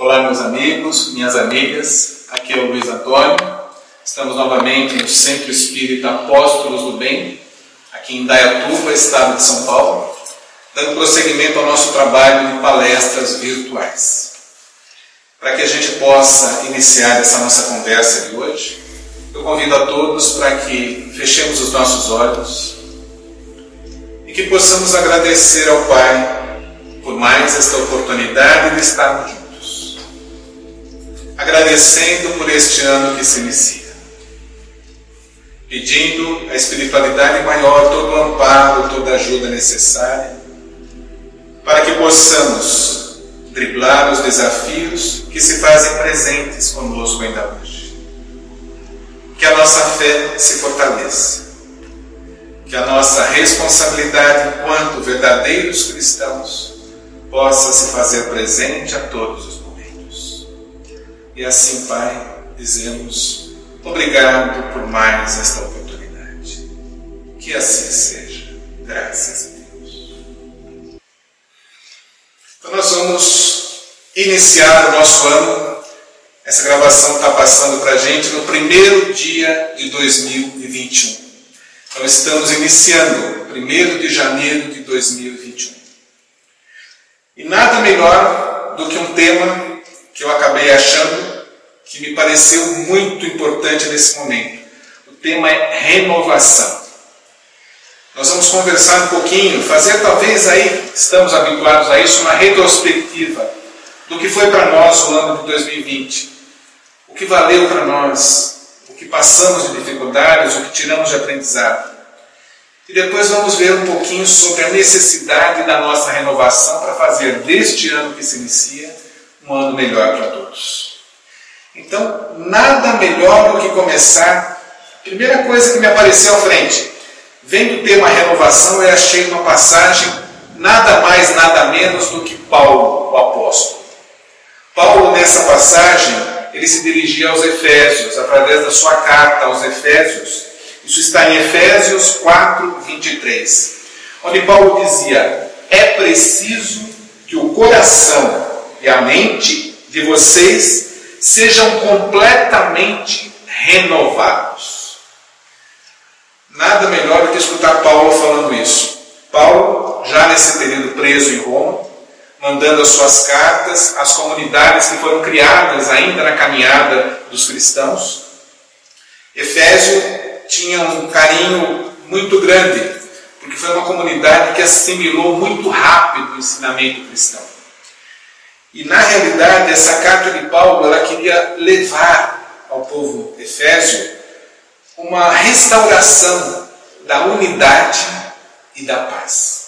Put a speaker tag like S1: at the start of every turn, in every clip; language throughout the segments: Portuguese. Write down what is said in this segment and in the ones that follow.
S1: Olá, meus amigos, minhas amigas. Aqui é o Luiz Antônio. Estamos novamente no Centro Espírita Apóstolos do Bem, aqui em Dayatuba, estado de São Paulo, dando prosseguimento ao nosso trabalho de palestras virtuais. Para que a gente possa iniciar essa nossa conversa de hoje, eu convido a todos para que fechemos os nossos olhos e que possamos agradecer ao Pai por mais esta oportunidade de estarmos juntos. Agradecendo por este ano que se inicia. Pedindo a espiritualidade maior todo o amparo, toda a ajuda necessária para que possamos driblar os desafios que se fazem presentes conosco ainda hoje que a nossa fé se fortaleça, que a nossa responsabilidade enquanto verdadeiros cristãos possa se fazer presente a todos. E assim, Pai, dizemos obrigado por mais esta oportunidade. Que assim seja. Graças a Deus. Então, nós vamos iniciar o nosso ano essa gravação está passando para a gente no primeiro dia de 2021. Então estamos iniciando, 1 de janeiro de 2021. E nada melhor do que um tema que eu acabei achando que me pareceu muito importante nesse momento. O tema é renovação. Nós vamos conversar um pouquinho, fazer talvez aí, estamos habituados a isso, uma retrospectiva do que foi para nós o ano de 2020 o que valeu para nós, o que passamos de dificuldades, o que tiramos de aprendizado. E depois vamos ver um pouquinho sobre a necessidade da nossa renovação para fazer deste ano que se inicia um ano melhor para todos. Então, nada melhor do que começar. Primeira coisa que me apareceu à frente, vendo o tema renovação, eu achei uma passagem nada mais, nada menos do que Paulo, o apóstolo. Paulo, nessa passagem, ele se dirigia aos Efésios, através da sua carta aos Efésios. Isso está em Efésios 4, 23, onde Paulo dizia: É preciso que o coração e a mente de vocês sejam completamente renovados. Nada melhor do que escutar Paulo falando isso. Paulo, já nesse período preso em Roma, mandando as suas cartas às comunidades que foram criadas ainda na caminhada dos cristãos. Efésio tinha um carinho muito grande, porque foi uma comunidade que assimilou muito rápido o ensinamento cristão. E na realidade, essa carta de Paulo, ela queria levar ao povo efésio uma restauração da unidade e da paz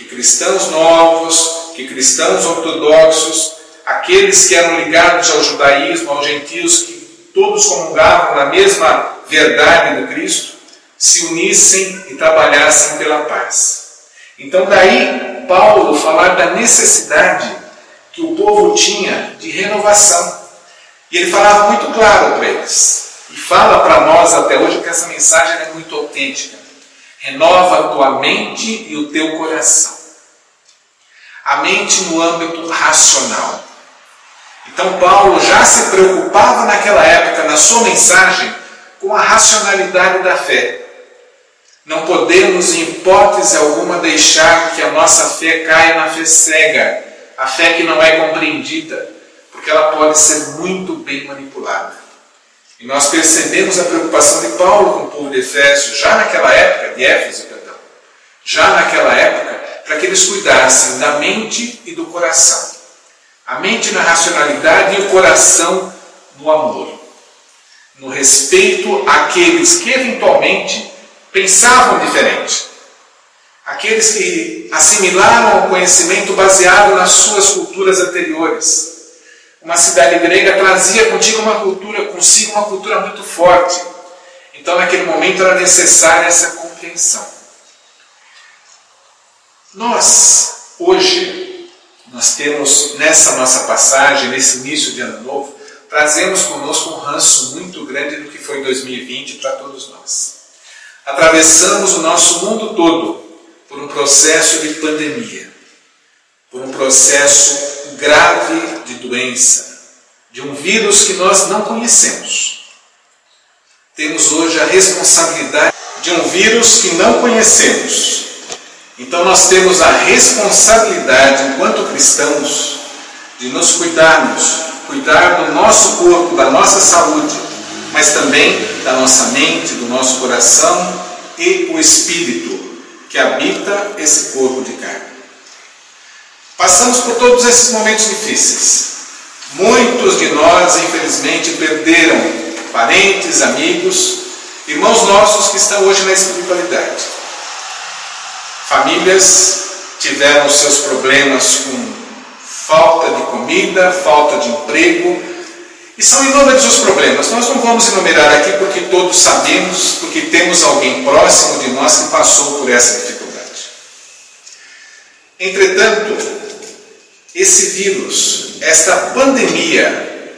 S1: que cristãos novos, que cristãos ortodoxos, aqueles que eram ligados ao judaísmo, aos gentios, que todos comungavam na mesma verdade do Cristo, se unissem e trabalhassem pela paz. Então, daí Paulo falar da necessidade que o povo tinha de renovação. E ele falava muito claro para eles. E fala para nós até hoje que essa mensagem é muito autêntica. Renova a tua mente e o teu coração. A mente no âmbito racional. Então, Paulo já se preocupava naquela época, na sua mensagem, com a racionalidade da fé. Não podemos, em hipótese alguma, deixar que a nossa fé caia na fé cega, a fé que não é compreendida, porque ela pode ser muito bem manipulada. E nós percebemos a preocupação de Paulo com o povo de Efésio, já naquela época, de Éfeso, perdão, já naquela época, para que eles cuidassem da mente e do coração. A mente na racionalidade e o coração no amor. No respeito àqueles que eventualmente pensavam diferente. Aqueles que assimilaram o conhecimento baseado nas suas culturas anteriores uma cidade grega trazia contigo uma cultura, consigo uma cultura muito forte. Então, naquele momento era necessária essa compreensão. Nós, hoje, nós temos nessa nossa passagem, nesse início de ano novo, trazemos conosco um ranço muito grande do que foi 2020 para todos nós. Atravessamos o nosso mundo todo por um processo de pandemia, por um processo grave de doença, de um vírus que nós não conhecemos. Temos hoje a responsabilidade de um vírus que não conhecemos. Então nós temos a responsabilidade, enquanto cristãos, de nos cuidarmos, cuidar do nosso corpo, da nossa saúde, mas também da nossa mente, do nosso coração e o espírito que habita esse corpo de carne. Passamos por todos esses momentos difíceis. Muitos de nós, infelizmente, perderam parentes, amigos, irmãos nossos que estão hoje na espiritualidade. Famílias tiveram seus problemas com falta de comida, falta de emprego, e são inúmeros os problemas. Nós não vamos enumerar aqui porque todos sabemos, porque temos alguém próximo de nós que passou por essa dificuldade. Entretanto, esse vírus, esta pandemia,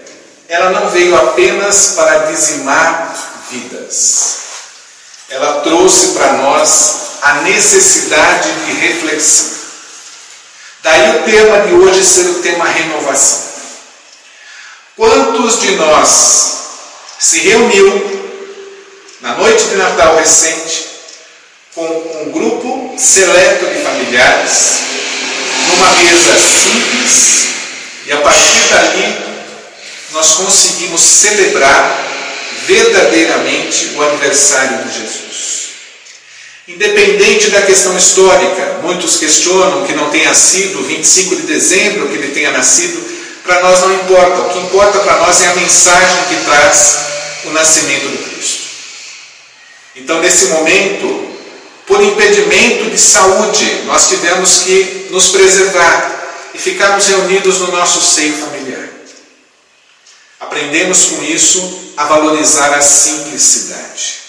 S1: ela não veio apenas para dizimar vidas. Ela trouxe para nós a necessidade de reflexão. Daí o tema de hoje ser o tema renovação. Quantos de nós se reuniu na noite de Natal recente com um grupo seleto de familiares, numa mesa simples, e a partir dali nós conseguimos celebrar verdadeiramente o aniversário de Jesus. Independente da questão histórica, muitos questionam que não tenha sido 25 de dezembro que ele tenha nascido, para nós não importa. O que importa para nós é a mensagem que traz o nascimento do Cristo. Então, nesse momento, por impedimento de saúde, nós tivemos que nos preservar e ficarmos reunidos no nosso seio familiar. Aprendemos com isso a valorizar a simplicidade.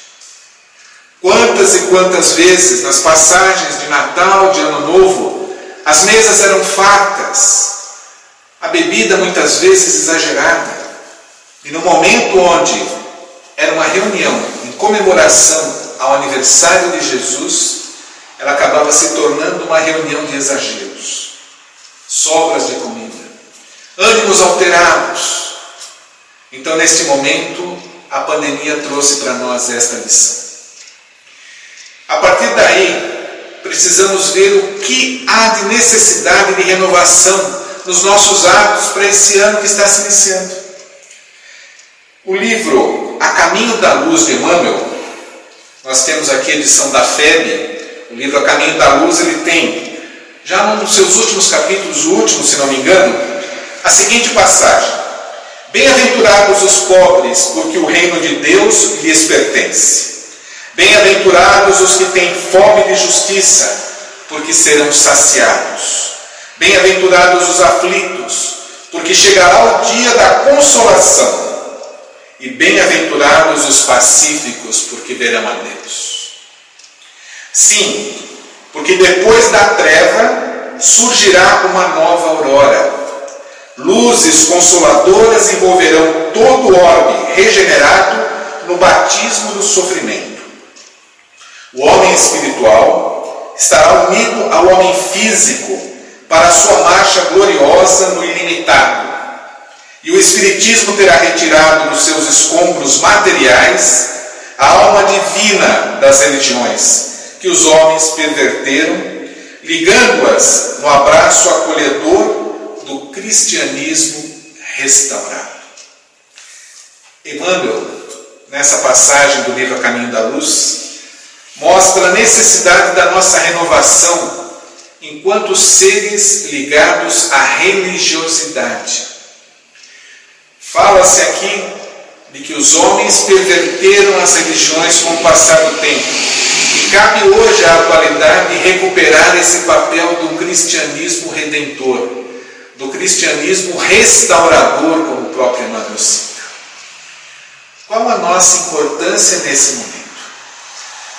S1: Quantas e quantas vezes nas passagens de Natal, de Ano Novo, as mesas eram fartas, a bebida muitas vezes exagerada. E no momento onde era uma reunião em comemoração ao aniversário de Jesus, ela acabava se tornando uma reunião de exageros, sobras de comida, ânimos alterados. Então, neste momento, a pandemia trouxe para nós esta lição. A partir daí, precisamos ver o que há de necessidade de renovação nos nossos atos para esse ano que está se iniciando. O livro A Caminho da Luz de Emmanuel, nós temos aqui a edição da FEB, o livro A Caminho da Luz, ele tem, já num dos seus últimos capítulos, o último, se não me engano, a seguinte passagem: Bem-aventurados os pobres, porque o reino de Deus lhes pertence. Bem-aventurados os que têm fome de justiça, porque serão saciados. Bem-aventurados os aflitos, porque chegará o dia da consolação. E bem-aventurados os pacíficos, porque verão a Deus. Sim, porque depois da treva surgirá uma nova aurora. Luzes consoladoras envolverão todo o orbe regenerado no batismo do sofrimento. O homem espiritual estará unido ao homem físico para a sua marcha gloriosa no ilimitado. E o Espiritismo terá retirado dos seus escombros materiais a alma divina das religiões que os homens perverteram, ligando-as no abraço acolhedor do cristianismo restaurado. Emmanuel, nessa passagem do livro A Caminho da Luz, mostra a necessidade da nossa renovação enquanto seres ligados à religiosidade. Fala-se aqui de que os homens perverteram as religiões com o passar do tempo. E cabe hoje à atualidade recuperar esse papel do cristianismo redentor, do cristianismo restaurador, como o próprio Emmanuel cita. Qual a nossa importância nesse momento?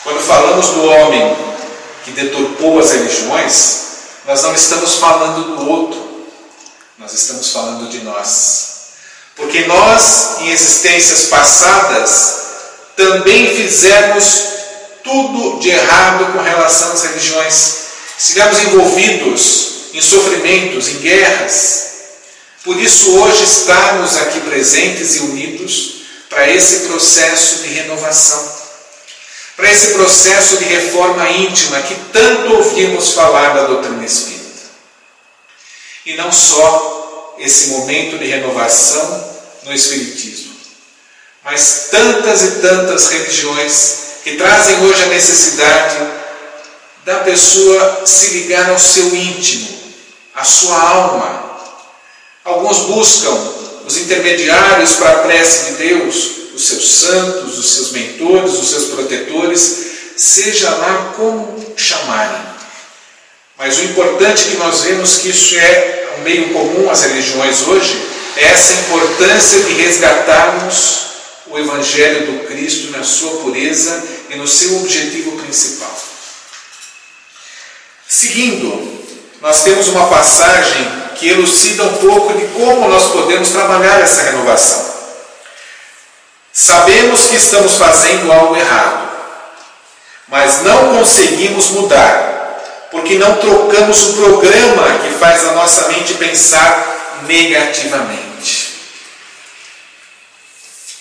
S1: Quando falamos do homem que deturpou as religiões, nós não estamos falando do outro, nós estamos falando de nós. Porque nós, em existências passadas, também fizemos tudo de errado com relação às religiões. Estivemos envolvidos em sofrimentos, em guerras, Por isso, hoje estamos aqui presentes e unidos para esse processo de renovação, para esse processo de reforma íntima que tanto ouvimos falar da doutrina espírita. E não só esse momento de renovação no Espiritismo, mas tantas e tantas religiões que trazem hoje a necessidade da pessoa se ligar ao seu íntimo, à sua alma. Alguns buscam os intermediários para a prece de Deus, os seus santos, os seus mentores, os seus protetores, seja lá como chamarem. Mas o importante é que nós vemos que isso é um meio comum às religiões hoje, é essa importância de resgatarmos o Evangelho do Cristo na sua pureza e no seu objetivo principal. Seguindo, nós temos uma passagem que elucida um pouco de como nós podemos trabalhar essa renovação. Sabemos que estamos fazendo algo errado, mas não conseguimos mudar, porque não trocamos o programa que faz a nossa mente pensar negativamente.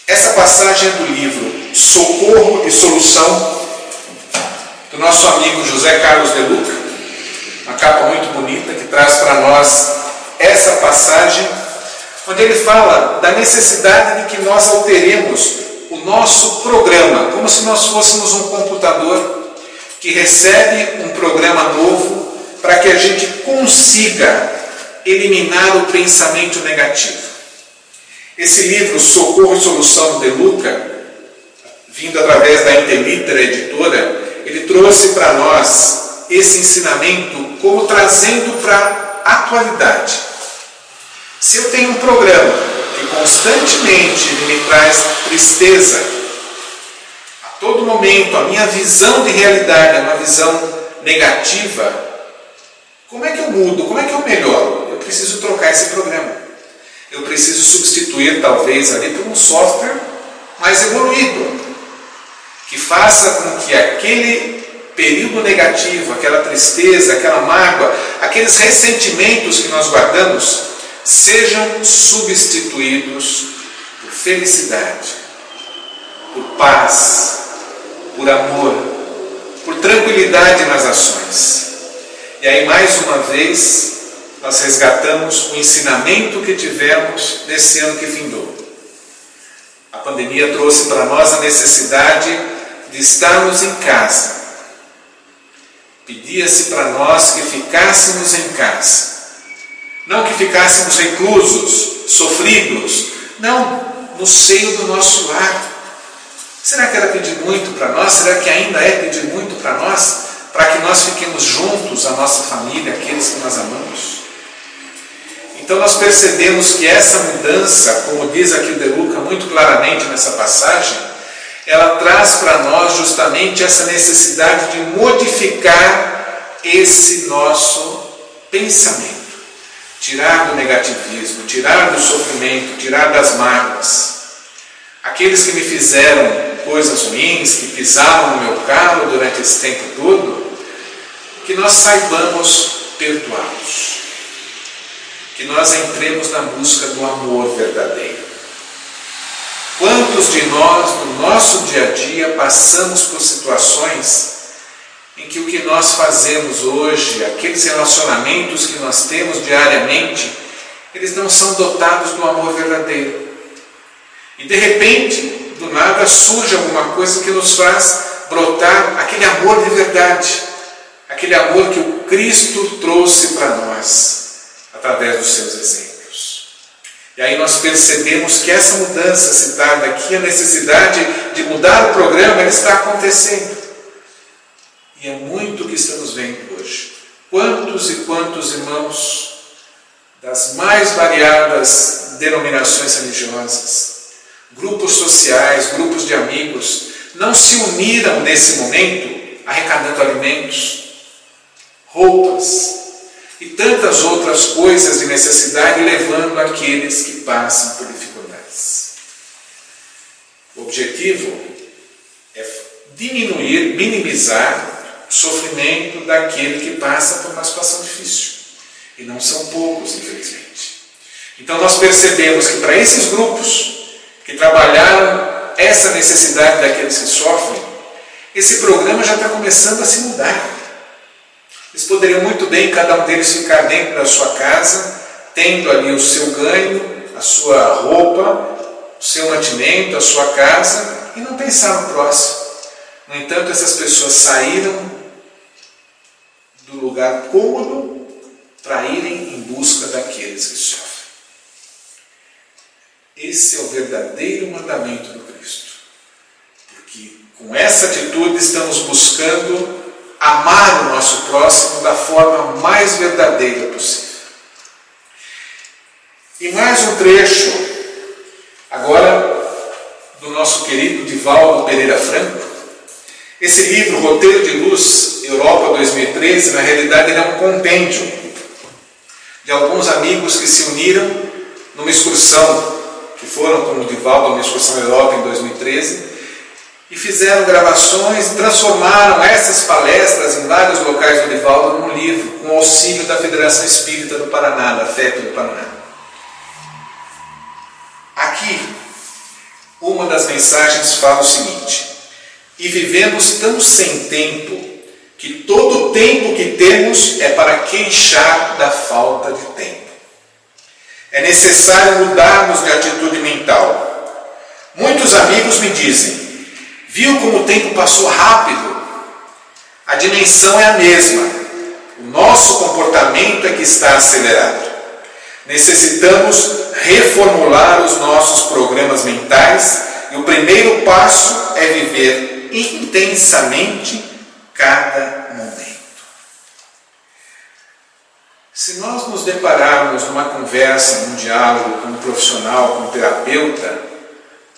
S1: Essa passagem é do livro Socorro e Solução, do nosso amigo José Carlos de Luca, uma capa muito bonita que traz para nós essa passagem, onde ele fala da necessidade de que nós alteremos o nosso programa, como se nós fôssemos um computador que recebe um programa novo para que a gente consiga eliminar o pensamento negativo. Esse livro, Socorro e Solução de Luca, vindo através da Interliter Editora, ele trouxe para nós esse ensinamento como trazendo para a atualidade. Se eu tenho um programa que constantemente me traz tristeza, a todo momento a minha visão de realidade é uma visão negativa, como é que eu mudo? Como é que eu melhoro? Eu preciso trocar esse programa eu preciso substituir talvez ali por um software mais evoluído, que faça com que aquele período negativo, aquela tristeza, aquela mágoa, aqueles ressentimentos que nós guardamos, sejam substituídos por felicidade, por paz, por amor, por tranquilidade nas ações. E aí, mais uma vez, nós resgatamos o ensinamento que tivemos nesse ano que findou. A pandemia trouxe para nós a necessidade de estarmos em casa. Pedia-se para nós que ficássemos em casa. Não que ficássemos reclusos, sofridos. Não, no seio do nosso lar. Será que era pedir muito para nós? Será que ainda é pedir muito para nós? Para que nós fiquemos juntos, a nossa família, aqueles que nós amamos? Então nós percebemos que essa mudança, como diz aqui De Luca muito claramente nessa passagem, ela traz para nós justamente essa necessidade de modificar esse nosso pensamento. Tirar do negativismo, tirar do sofrimento, tirar das mágoas. Aqueles que me fizeram coisas ruins, que pisaram no meu carro durante esse tempo todo, que nós saibamos perdoá-los que nós entremos na busca do amor verdadeiro. Quantos de nós, no nosso dia a dia, passamos por situações em que o que nós fazemos hoje, aqueles relacionamentos que nós temos diariamente, eles não são dotados do amor verdadeiro. E de repente, do nada, surge alguma coisa que nos faz brotar aquele amor de verdade, aquele amor que o Cristo trouxe para nós através dos seus exemplos. E aí nós percebemos que essa mudança citada aqui, a necessidade de mudar o programa, ela está acontecendo. E é muito o que estamos vendo hoje. Quantos e quantos irmãos das mais variadas denominações religiosas, grupos sociais, grupos de amigos, não se uniram nesse momento arrecadando alimentos, roupas, e tantas outras coisas de necessidade, levando aqueles que passam por dificuldades. O objetivo é diminuir, minimizar sofrimento daquele que passa por uma situação difícil. E não são poucos, infelizmente. Então nós percebemos que para esses grupos que trabalharam essa necessidade daqueles que sofrem, esse programa já está começando a se mudar. Eles poderiam muito bem, cada um deles, ficar dentro da sua casa, tendo ali o seu ganho, a sua roupa, o seu mantimento, a sua casa, e não pensar no próximo. No entanto, essas pessoas saíram do lugar cômodo para irem em busca daqueles que sofrem. Esse é o verdadeiro mandamento do Cristo. Porque com essa atitude estamos buscando amar o nosso próximo da forma mais verdadeira possível. E mais um trecho, agora, do nosso querido Divaldo Pereira Franco. Esse livro, Roteiro de Luz, Europa 2013, na realidade ele é um compêndio de alguns amigos que se uniram numa excursão, que foram com o Divaldo numa excursão Europa em 2013, e fizeram gravações e transformaram essas palestras em vários locais do Divaldo num livro, com auxílio da Federação Espírita do Paraná, da FEP do Paraná. Aqui, uma das mensagens fala o seguinte: E vivemos tão sem tempo que todo o tempo que temos é para queixar da falta de tempo. É necessário mudarmos de atitude mental. Muitos amigos me dizem: Viu como o tempo passou rápido? A dimensão é a mesma. O nosso comportamento é que está acelerado. Necessitamos reformular os nossos programas mentais e o primeiro passo é viver intensamente cada momento. Se nós nos depararmos numa conversa, num diálogo com um profissional, com um terapeuta,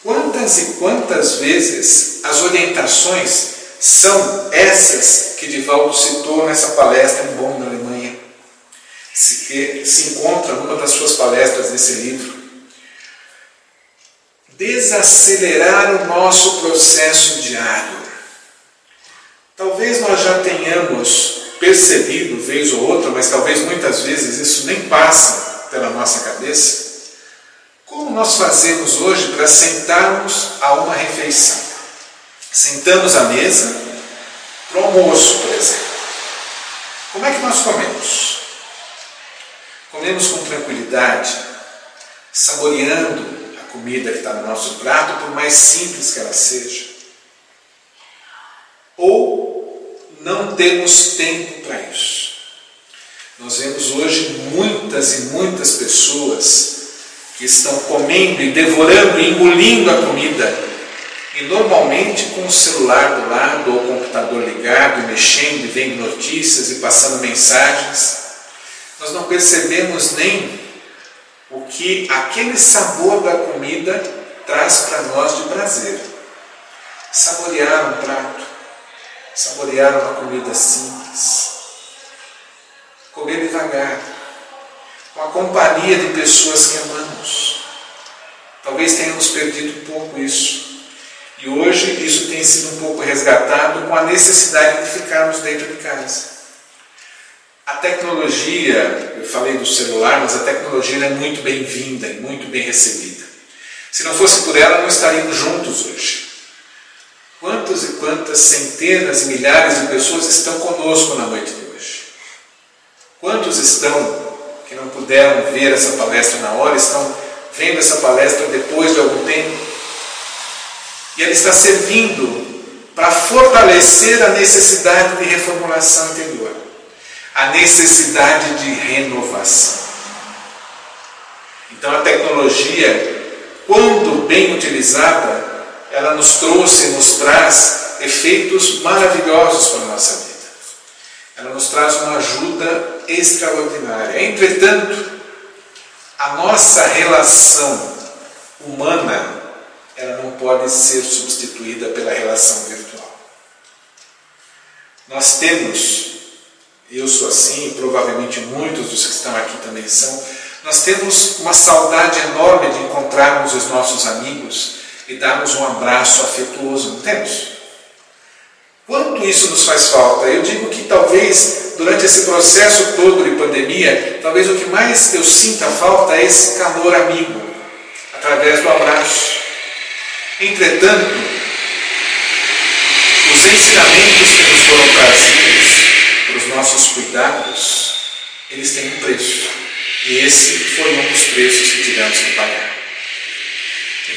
S1: quantas e quantas vezes as orientações são essas que Divaldo citou nessa palestra em Bonn, na Alemanha? se, se encontra numa das suas palestras nesse livro. Desacelerar o nosso processo diário. Talvez nós já tenhamos percebido, vez ou outra, mas talvez muitas vezes isso nem passa pela nossa cabeça. Como nós fazemos hoje para sentarmos a uma refeição? Sentamos à mesa para o almoço, por exemplo. Como é que nós comemos? Comemos com tranquilidade, saboreando comida que está no nosso prato, por mais simples que ela seja. Ou não temos tempo para isso. Nós vemos hoje muitas e muitas pessoas que estão comendo e devorando e engolindo a comida, e normalmente com o celular do lado ou o computador ligado, e mexendo e vendo notícias e passando mensagens nós não percebemos nem o que aquele sabor da comida traz para nós de prazer. Saborear um prato, saborear uma comida simples, comer devagar, com a companhia de pessoas que amamos. Talvez tenhamos perdido um pouco isso. E hoje isso tem sido um pouco resgatado com a necessidade de ficarmos dentro de casa. A tecnologia, eu falei do celular, mas a tecnologia é muito bem-vinda e muito bem recebida. Se não fosse por ela, não estaríamos juntos hoje. Quantas e quantas centenas e milhares de pessoas estão conosco na noite de hoje? Quantos estão que não puderam ver essa palestra na hora, estão vendo essa palestra depois de algum tempo? E ela está servindo para fortalecer a necessidade de reformulação interior a necessidade de renovação. Então a tecnologia, quando bem utilizada, ela nos trouxe, nos traz efeitos maravilhosos para a nossa vida. Ela nos traz uma ajuda extraordinária. Entretanto, a nossa relação humana, ela não pode ser substituída pela relação virtual. Nós temos eu sou assim, provavelmente muitos dos que estão aqui também são, nós temos uma saudade enorme de encontrarmos os nossos amigos e darmos um abraço afetuoso, não temos? Quanto isso nos faz falta? Eu digo que talvez durante esse processo todo de pandemia, talvez o que mais eu sinta falta é esse calor amigo, através do abraço. Entretanto, os ensinamentos que nos foram trazidos nossos cuidados, eles têm um preço. E esse foi um dos preços que tivemos que pagar.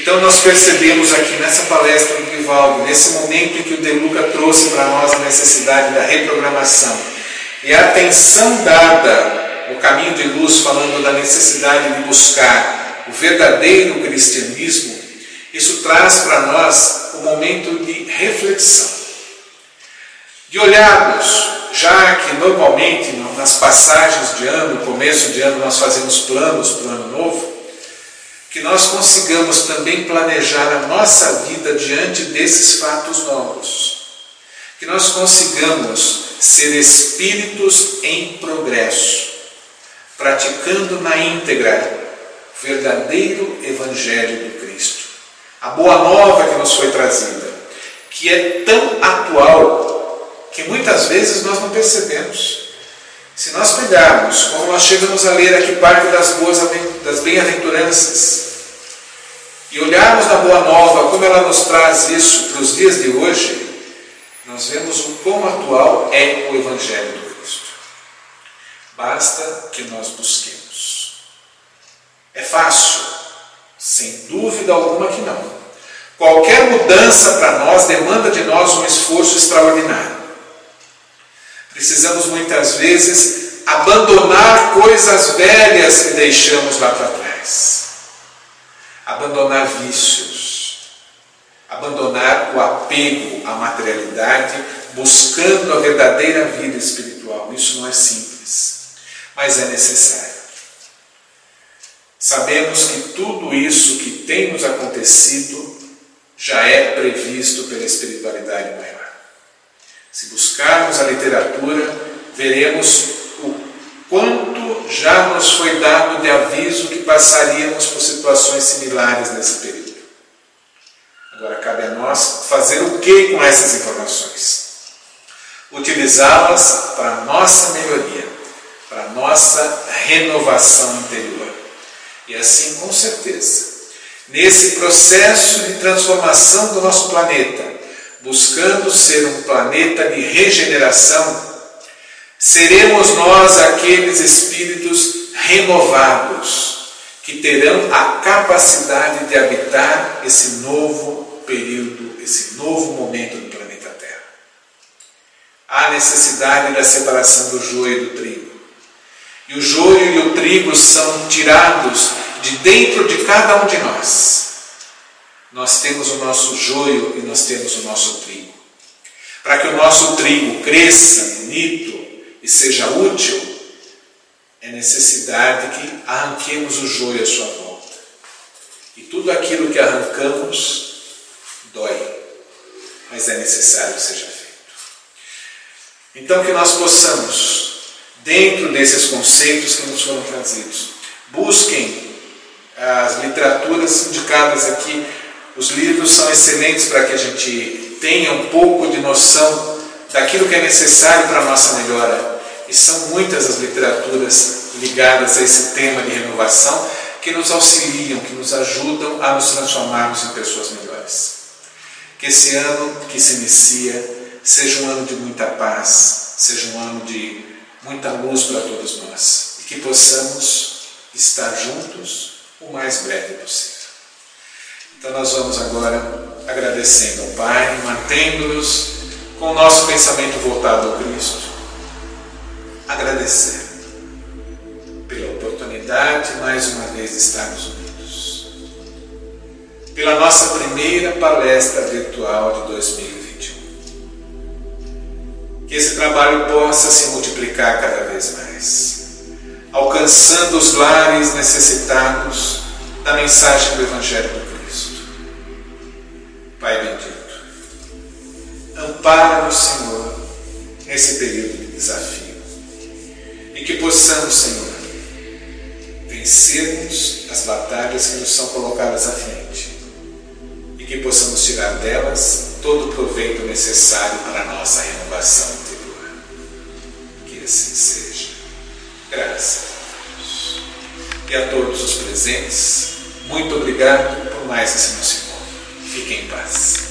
S1: Então nós percebemos aqui nessa palestra do Vivaldo, nesse momento em que o De Luca trouxe para nós a necessidade da reprogramação e a atenção dada no caminho de luz, falando da necessidade de buscar o verdadeiro cristianismo, isso traz para nós um momento de reflexão, de olharmos, já que normalmente nas passagens de ano, começo de ano, nós fazemos planos para o ano novo, que nós consigamos também planejar a nossa vida diante desses fatos novos. Que nós consigamos ser espíritos em progresso, praticando na íntegra o verdadeiro Evangelho do Cristo. A boa nova que nos foi trazida, que é tão atual que muitas vezes nós não percebemos. Se nós pegarmos, como nós chegamos a ler aqui parte das boas das bem-aventuranças, e olharmos na Boa Nova como ela nos traz isso para os dias de hoje, nós vemos o quão atual é o Evangelho do Cristo. Basta que nós busquemos. É fácil? Sem dúvida alguma que não. Qualquer mudança para nós demanda de nós um esforço extraordinário. Precisamos muitas vezes abandonar coisas velhas que deixamos lá para trás. Abandonar vícios. Abandonar o apego à materialidade, buscando a verdadeira vida espiritual. Isso não é simples, mas é necessário. Sabemos que tudo isso que tem nos acontecido já é previsto pela espiritualidade maior. Se buscarmos a literatura, veremos o quanto já nos foi dado de aviso que passaríamos por situações similares nesse período. Agora cabe a nós fazer o que com essas informações? Utilizá-las para a nossa melhoria, para a nossa renovação interior. E assim, com certeza, nesse processo de transformação do nosso planeta, buscando ser um planeta de regeneração, seremos nós aqueles espíritos renovados que terão a capacidade de habitar esse novo período, esse novo momento do planeta Terra. Há necessidade da separação do joio e do trigo. E o joio e o trigo são tirados de dentro de cada um de nós nós temos o nosso joio e nós temos o nosso trigo. Para que o nosso trigo cresça bonito e seja útil, é necessidade que arranquemos o joio à sua volta. E tudo aquilo que arrancamos dói, mas é necessário que seja feito. Então, que nós possamos, dentro desses conceitos que nos foram trazidos, busquem as literaturas indicadas aqui os livros são excelentes para que a gente tenha um pouco de noção daquilo que é necessário para a nossa melhora. E são muitas as literaturas ligadas a esse tema de renovação que nos auxiliam, que nos ajudam a nos transformarmos em pessoas melhores. Que esse ano que se inicia seja um ano de muita paz, seja um ano de muita luz para todos nós e que possamos estar juntos o mais breve possível. Então nós vamos agora agradecendo ao Pai, mantendo-nos com o nosso pensamento voltado ao Cristo, agradecer pela oportunidade mais uma vez de estarmos unidos, pela nossa primeira palestra virtual de 2021. Que esse trabalho possa se multiplicar cada vez mais, alcançando os lares necessitados da mensagem do Evangelho do ampara-nos, Senhor, nesse período de desafio. E que possamos, Senhor, vencermos as batalhas que nos são colocadas à frente. E que possamos tirar delas todo o proveito necessário para a nossa renovação interior. Que assim seja. Graças a Deus. E a todos os presentes, muito obrigado por mais esse nosso encontro. Fiquem em paz.